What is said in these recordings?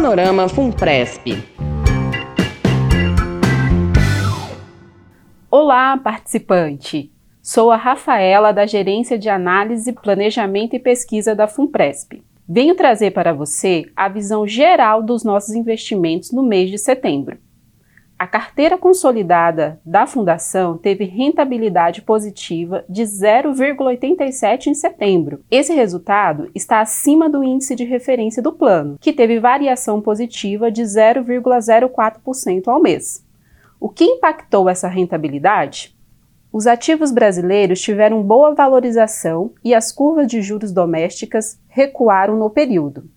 Panorama Funpresp. Olá, participante! Sou a Rafaela da Gerência de Análise, Planejamento e Pesquisa da Funpresp. Venho trazer para você a visão geral dos nossos investimentos no mês de setembro. A carteira consolidada da Fundação teve rentabilidade positiva de 0,87 em setembro. Esse resultado está acima do índice de referência do plano, que teve variação positiva de 0,04% ao mês. O que impactou essa rentabilidade? Os ativos brasileiros tiveram boa valorização e as curvas de juros domésticas recuaram no período.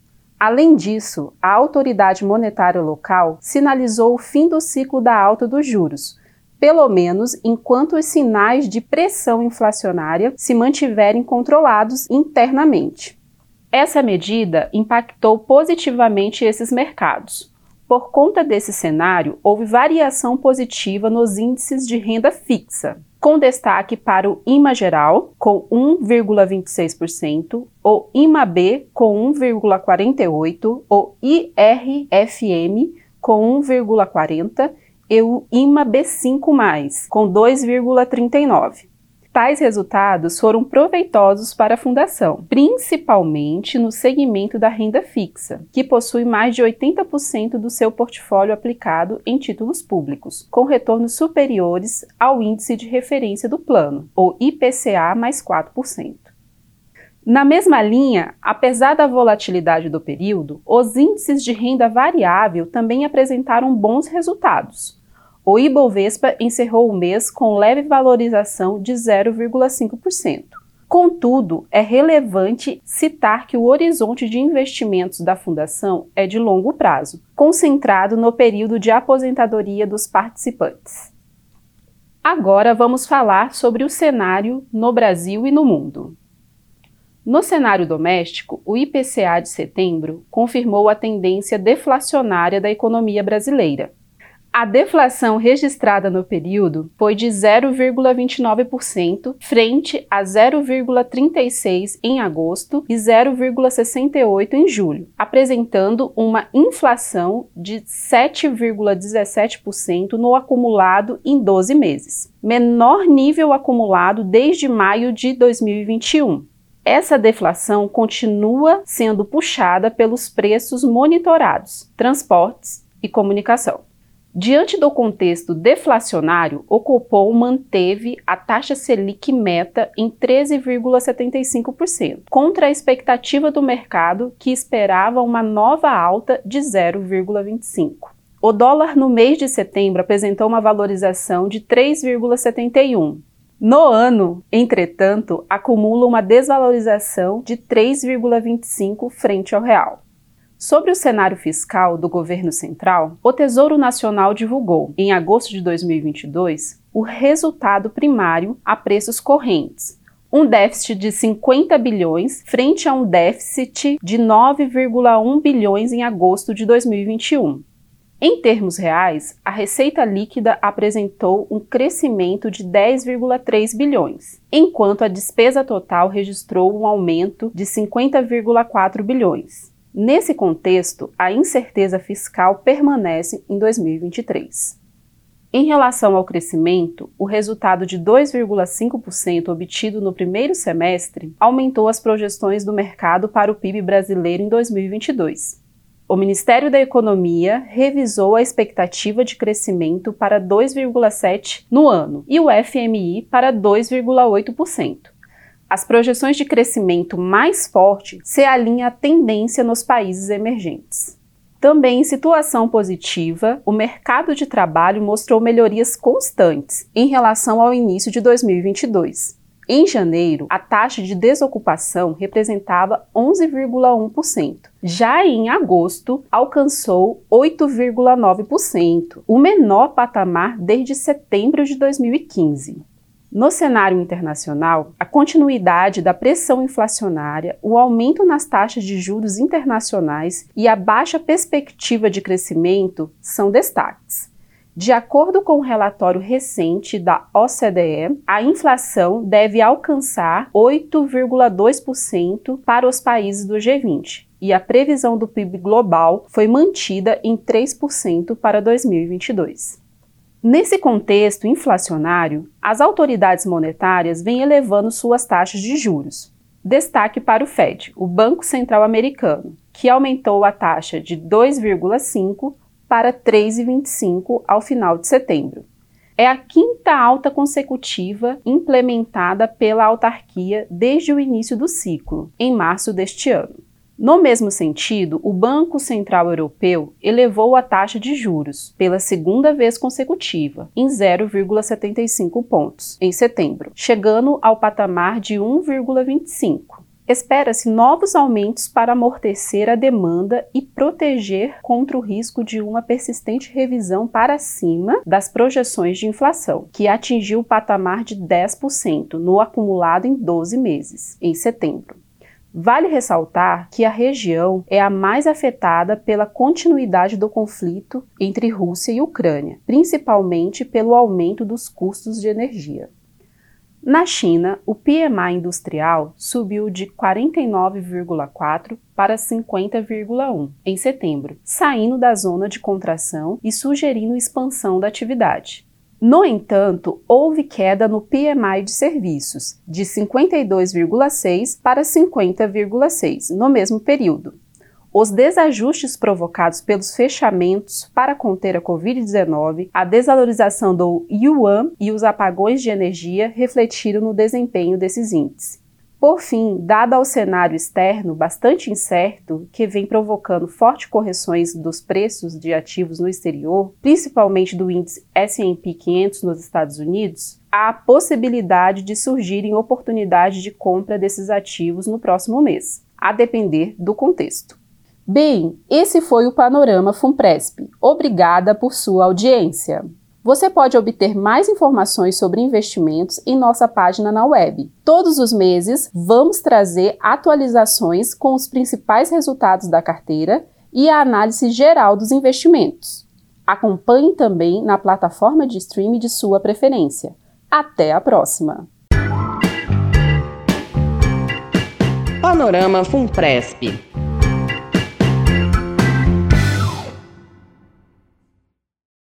Além disso, a autoridade monetária local sinalizou o fim do ciclo da alta dos juros, pelo menos enquanto os sinais de pressão inflacionária se mantiverem controlados internamente. Essa medida impactou positivamente esses mercados. Por conta desse cenário, houve variação positiva nos índices de renda fixa, com destaque para o IMA geral, com 1,26%, o IMA-B com 1,48%, o IRFM com 1,40% e o IMA-B5+, com 2,39%. Tais resultados foram proveitosos para a Fundação, principalmente no segmento da renda fixa, que possui mais de 80% do seu portfólio aplicado em títulos públicos, com retornos superiores ao índice de referência do plano, ou IPCA mais 4%. Na mesma linha, apesar da volatilidade do período, os índices de renda variável também apresentaram bons resultados o Ibovespa encerrou o mês com leve valorização de 0,5%. Contudo, é relevante citar que o horizonte de investimentos da Fundação é de longo prazo, concentrado no período de aposentadoria dos participantes. Agora vamos falar sobre o cenário no Brasil e no mundo. No cenário doméstico, o IPCA de setembro confirmou a tendência deflacionária da economia brasileira, a deflação registrada no período foi de 0,29%, frente a 0,36% em agosto e 0,68% em julho, apresentando uma inflação de 7,17% no acumulado em 12 meses, menor nível acumulado desde maio de 2021. Essa deflação continua sendo puxada pelos preços monitorados, transportes e comunicação. Diante do contexto deflacionário, o Copom manteve a taxa Selic meta em 13,75%, contra a expectativa do mercado que esperava uma nova alta de 0,25%. O dólar no mês de setembro apresentou uma valorização de 3,71. No ano, entretanto, acumula uma desvalorização de 3,25 frente ao real. Sobre o cenário fiscal do governo central, o Tesouro Nacional divulgou, em agosto de 2022, o resultado primário a preços correntes, um déficit de 50 bilhões frente a um déficit de 9,1 bilhões em agosto de 2021. Em termos reais, a receita líquida apresentou um crescimento de 10,3 bilhões, enquanto a despesa total registrou um aumento de 50,4 bilhões. Nesse contexto, a incerteza fiscal permanece em 2023. Em relação ao crescimento, o resultado de 2,5% obtido no primeiro semestre aumentou as projeções do mercado para o PIB brasileiro em 2022. O Ministério da Economia revisou a expectativa de crescimento para 2,7% no ano e o FMI para 2,8%. As projeções de crescimento mais forte se alinham à tendência nos países emergentes. Também em situação positiva, o mercado de trabalho mostrou melhorias constantes em relação ao início de 2022. Em janeiro, a taxa de desocupação representava 11,1%. Já em agosto, alcançou 8,9%, o menor patamar desde setembro de 2015. No cenário internacional, a continuidade da pressão inflacionária, o aumento nas taxas de juros internacionais e a baixa perspectiva de crescimento são destaques. De acordo com o um relatório recente da OCDE, a inflação deve alcançar 8,2% para os países do G20 e a previsão do PIB global foi mantida em 3% para 2022. Nesse contexto inflacionário, as autoridades monetárias vêm elevando suas taxas de juros. Destaque para o Fed, o Banco Central Americano, que aumentou a taxa de 2,5 para 3,25 ao final de setembro. É a quinta alta consecutiva implementada pela autarquia desde o início do ciclo, em março deste ano. No mesmo sentido, o Banco Central Europeu elevou a taxa de juros pela segunda vez consecutiva, em 0,75 pontos, em setembro, chegando ao patamar de 1,25. Espera-se novos aumentos para amortecer a demanda e proteger contra o risco de uma persistente revisão para cima das projeções de inflação, que atingiu o patamar de 10% no acumulado em 12 meses, em setembro. Vale ressaltar que a região é a mais afetada pela continuidade do conflito entre Rússia e Ucrânia, principalmente pelo aumento dos custos de energia. Na China, o PMI industrial subiu de 49,4 para 50,1 em setembro, saindo da zona de contração e sugerindo expansão da atividade. No entanto, houve queda no PMI de serviços, de 52,6 para 50,6 no mesmo período. Os desajustes provocados pelos fechamentos para conter a Covid-19, a desvalorização do yuan e os apagões de energia refletiram no desempenho desses índices. Por fim, dado ao cenário externo bastante incerto, que vem provocando fortes correções dos preços de ativos no exterior, principalmente do índice S&P 500 nos Estados Unidos, há a possibilidade de surgirem oportunidades de compra desses ativos no próximo mês, a depender do contexto. Bem, esse foi o Panorama Funpresp. Obrigada por sua audiência. Você pode obter mais informações sobre investimentos em nossa página na web. Todos os meses vamos trazer atualizações com os principais resultados da carteira e a análise geral dos investimentos. Acompanhe também na plataforma de streaming de sua preferência. Até a próxima! Panorama Funpresp